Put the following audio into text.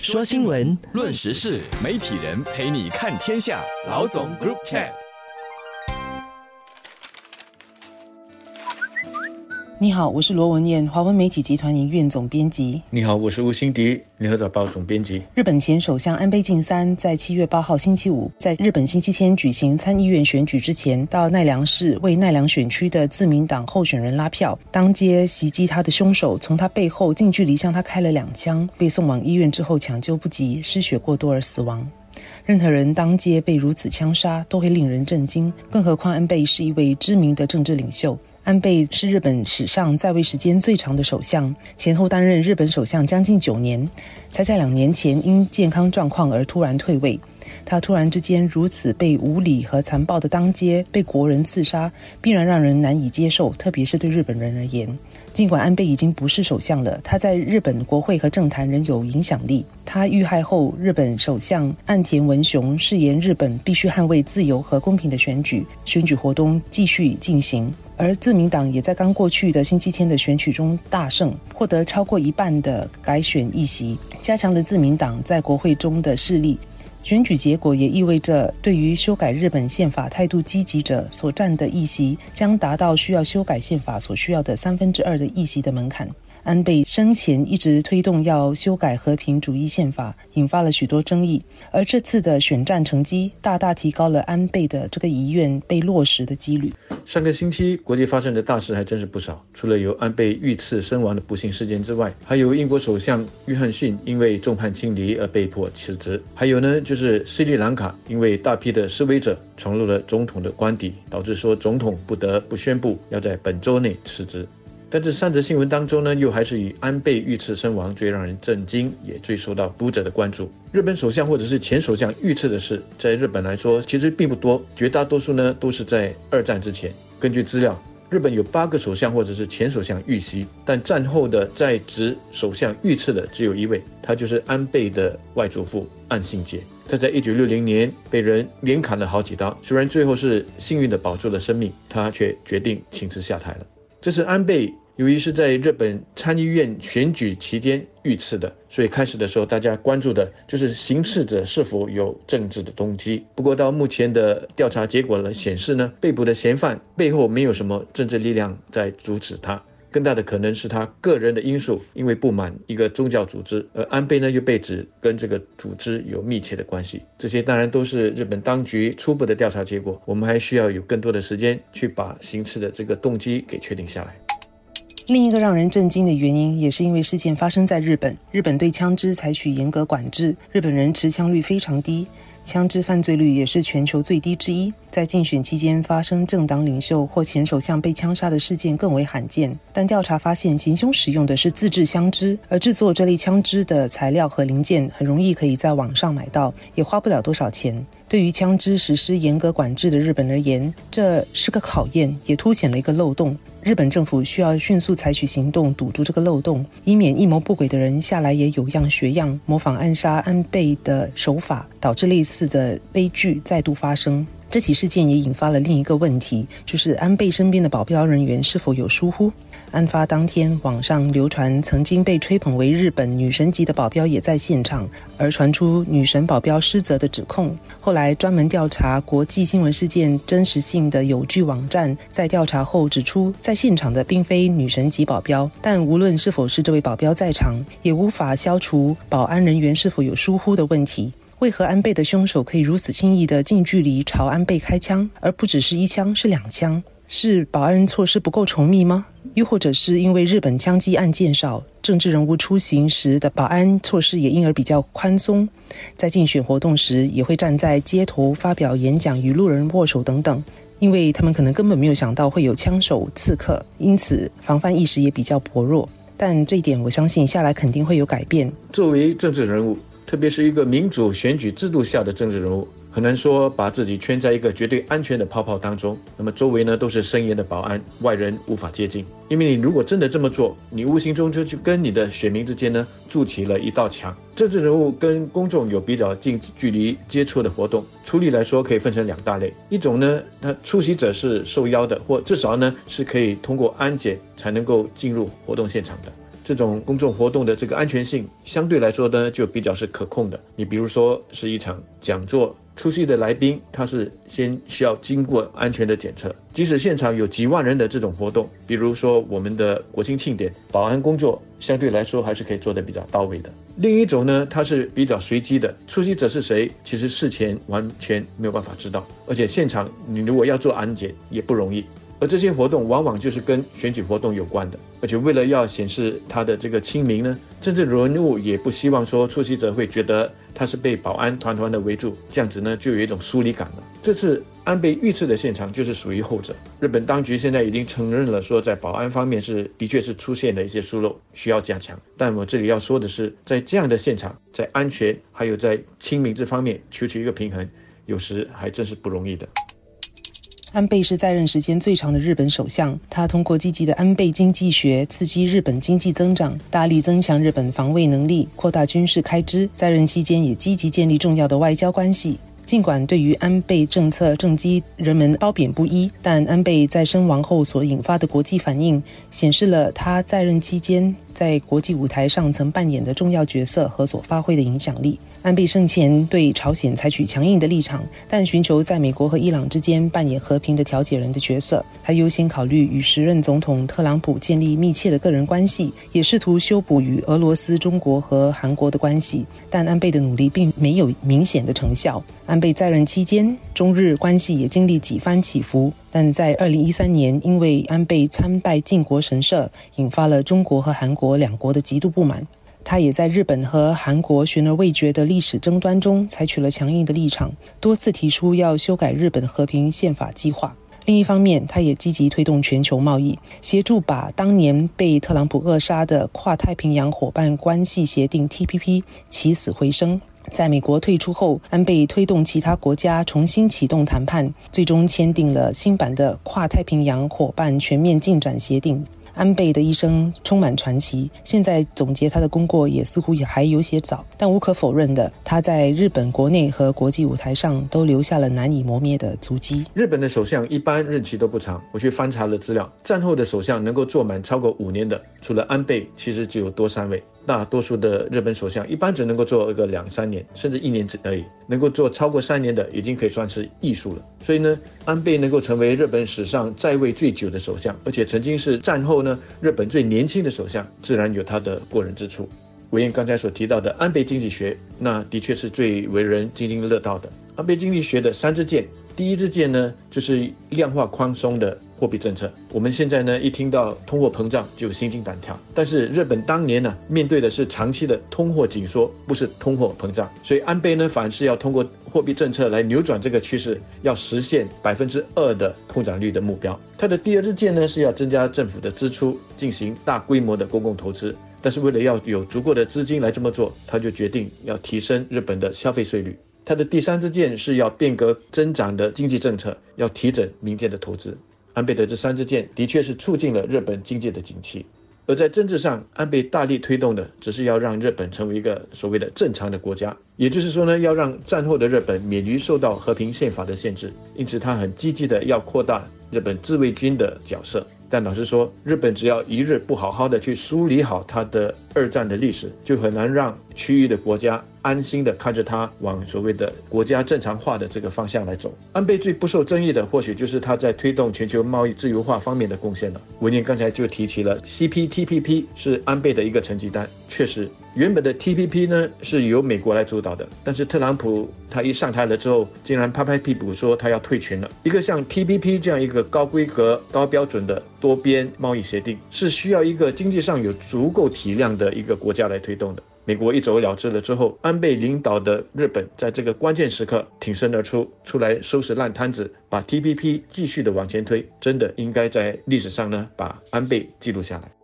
说新闻，论时事，媒体人陪你看天下。老总 Group Chat。你好，我是罗文燕，华文媒体集团营运总编辑。你好，我是吴欣迪，联合早报总编辑。日本前首相安倍晋三在七月八号星期五，在日本星期天举行参议院选举之前，到奈良市为奈良选区的自民党候选人拉票。当街袭击他的凶手从他背后近距离向他开了两枪，被送往医院之后抢救不及，失血过多而死亡。任何人当街被如此枪杀，都会令人震惊，更何况安倍是一位知名的政治领袖。安倍是日本史上在位时间最长的首相，前后担任日本首相将近九年，才在两年前因健康状况而突然退位。他突然之间如此被无理和残暴的当街被国人刺杀，必然让人难以接受，特别是对日本人而言。尽管安倍已经不是首相了，他在日本国会和政坛仍有影响力。他遇害后，日本首相岸田文雄誓言日本必须捍卫自由和公平的选举，选举活动继续进行。而自民党也在刚过去的星期天的选举中大胜，获得超过一半的改选议席，加强了自民党在国会中的势力。选举结果也意味着，对于修改日本宪法态度积极者所占的议席，将达到需要修改宪法所需要的三分之二的议席的门槛。安倍生前一直推动要修改和平主义宪法，引发了许多争议。而这次的选战成绩，大大提高了安倍的这个遗愿被落实的几率。上个星期，国际发生的大事还真是不少。除了有安倍遇刺身亡的不幸事件之外，还有英国首相约翰逊因为众叛亲离而被迫辞职。还有呢，就是斯里兰卡因为大批的示威者闯入了总统的官邸，导致说总统不得不宣布要在本周内辞职。但这三则新闻当中呢，又还是以安倍遇刺身亡最让人震惊，也最受到读者的关注。日本首相或者是前首相遇刺的事，在日本来说其实并不多，绝大多数呢都是在二战之前。根据资料，日本有八个首相或者是前首相遇袭，但战后的在职首相遇刺的只有一位，他就是安倍的外祖父岸信介。他在一九六零年被人连砍了好几刀，虽然最后是幸运的保住了生命，他却决定请辞下台了。这是安倍由于是在日本参议院选举期间遇刺的，所以开始的时候大家关注的就是行刺者是否有政治的动机。不过到目前的调查结果呢显示呢，被捕的嫌犯背后没有什么政治力量在阻止他，更大的可能是他个人的因素，因为不满一个宗教组织，而安倍呢又被指跟这个组织有密切的关系。这些当然都是日本当局初步的调查结果，我们还需要有更多的时间去把行刺的这个动机给确定下来。另一个让人震惊的原因，也是因为事件发生在日本。日本对枪支采取严格管制，日本人持枪率非常低，枪支犯罪率也是全球最低之一。在竞选期间发生政党领袖或前首相被枪杀的事件更为罕见。但调查发现，行凶使用的是自制枪支，而制作这类枪支的材料和零件很容易可以在网上买到，也花不了多少钱。对于枪支实施严格管制的日本而言，这是个考验，也凸显了一个漏洞。日本政府需要迅速采取行动，堵住这个漏洞，以免一谋不轨的人下来也有样学样，模仿暗杀安倍的手法，导致类似的悲剧再度发生。这起事件也引发了另一个问题，就是安倍身边的保镖人员是否有疏忽。案发当天，网上流传曾经被吹捧为日本女神级的保镖也在现场，而传出女神保镖失责的指控。后来，专门调查国际新闻事件真实性的有据网站在调查后指出，在现场的并非女神级保镖。但无论是否是这位保镖在场，也无法消除保安人员是否有疏忽的问题。为何安倍的凶手可以如此轻易的近距离朝安倍开枪，而不只是一枪，是两枪？是保安措施不够稠密吗？又或者是因为日本枪击案件少，政治人物出行时的保安措施也因而比较宽松，在竞选活动时也会站在街头发表演讲，与路人握手等等，因为他们可能根本没有想到会有枪手刺客，因此防范意识也比较薄弱。但这一点，我相信下来肯定会有改变。作为政治人物。特别是一个民主选举制度下的政治人物，很难说把自己圈在一个绝对安全的泡泡当中。那么周围呢都是森严的保安，外人无法接近。因为你如果真的这么做，你无形中就去跟你的选民之间呢筑起了一道墙。政治人物跟公众有比较近距离接触的活动，粗略来说可以分成两大类。一种呢，他出席者是受邀的，或至少呢是可以通过安检才能够进入活动现场的。这种公众活动的这个安全性相对来说呢，就比较是可控的。你比如说是一场讲座，出席的来宾他是先需要经过安全的检测，即使现场有几万人的这种活动，比如说我们的国庆庆典，保安工作相对来说还是可以做得比较到位的。另一种呢，它是比较随机的，出席者是谁，其实事前完全没有办法知道，而且现场你如果要做安检也不容易。而这些活动往往就是跟选举活动有关的，而且为了要显示他的这个亲民呢，政治人物也不希望说出席者会觉得他是被保安团团的围住，这样子呢就有一种疏离感了。这次安倍遇刺的现场就是属于后者。日本当局现在已经承认了，说在保安方面是的确是出现了一些疏漏，需要加强。但我这里要说的是，在这样的现场，在安全还有在亲民这方面求取一个平衡，有时还真是不容易的。安倍是在任时间最长的日本首相，他通过积极的安倍经济学刺激日本经济增长，大力增强日本防卫能力，扩大军事开支。在任期间也积极建立重要的外交关系。尽管对于安倍政策政绩人们褒贬不一，但安倍在身亡后所引发的国际反应，显示了他在任期间在国际舞台上曾扮演的重要角色和所发挥的影响力。安倍生前对朝鲜采取强硬的立场，但寻求在美国和伊朗之间扮演和平的调解人的角色。他优先考虑与时任总统特朗普建立密切的个人关系，也试图修补与俄罗斯、中国和韩国的关系。但安倍的努力并没有明显的成效。安倍在任期间，中日关系也经历几番起伏。但在二零一三年，因为安倍参拜靖国神社，引发了中国和韩国国两国的极度不满。他也在日本和韩国悬而未决的历史争端中采取了强硬的立场，多次提出要修改日本和平宪法计划。另一方面，他也积极推动全球贸易，协助把当年被特朗普扼杀的跨太平洋伙伴关系协定 （TPP） 起死回生。在美国退出后，安倍推动其他国家重新启动谈判，最终签订了新版的跨太平洋伙伴全面进展协定。安倍的一生充满传奇，现在总结他的功过也似乎也还有些早。但无可否认的，他在日本国内和国际舞台上都留下了难以磨灭的足迹。日本的首相一般任期都不长，我去翻查了资料，战后的首相能够坐满超过五年的，除了安倍，其实只有多三位。大多数的日本首相一般只能够做一个两三年，甚至一年之而已。能够做超过三年的，已经可以算是艺术了。所以呢，安倍能够成为日本史上在位最久的首相，而且曾经是战后呢日本最年轻的首相，自然有他的过人之处。韦燕刚才所提到的安倍经济学，那的确是最为人津津乐道的。安倍经济学的三支箭，第一支箭呢就是量化宽松的。货币政策，我们现在呢一听到通货膨胀就心惊胆跳。但是日本当年呢面对的是长期的通货紧缩，不是通货膨胀，所以安倍呢反而是要通过货币政策来扭转这个趋势，要实现百分之二的通胀率的目标。他的第二支箭呢是要增加政府的支出，进行大规模的公共投资。但是为了要有足够的资金来这么做，他就决定要提升日本的消费税率。他的第三支箭是要变革增长的经济政策，要提振民间的投资。安倍的这三支箭的确是促进了日本经济的景气，而在政治上，安倍大力推动的只是要让日本成为一个所谓的正常的国家，也就是说呢，要让战后的日本免于受到和平宪法的限制。因此，他很积极的要扩大日本自卫军的角色。但老实说，日本只要一日不好好的去梳理好它的二战的历史，就很难让区域的国家。安心的看着它往所谓的国家正常化的这个方向来走。安倍最不受争议的，或许就是他在推动全球贸易自由化方面的贡献了。文念刚才就提起了 CPTPP 是安倍的一个成绩单。确实，原本的 TPP 呢是由美国来主导的，但是特朗普他一上台了之后，竟然拍拍屁股说他要退群了。一个像 TPP 这样一个高规格、高标准的多边贸易协定，是需要一个经济上有足够体量的一个国家来推动的。美国一走了之了之后，安倍领导的日本在这个关键时刻挺身而出，出来收拾烂摊子，把 TPP 继续的往前推，真的应该在历史上呢把安倍记录下来。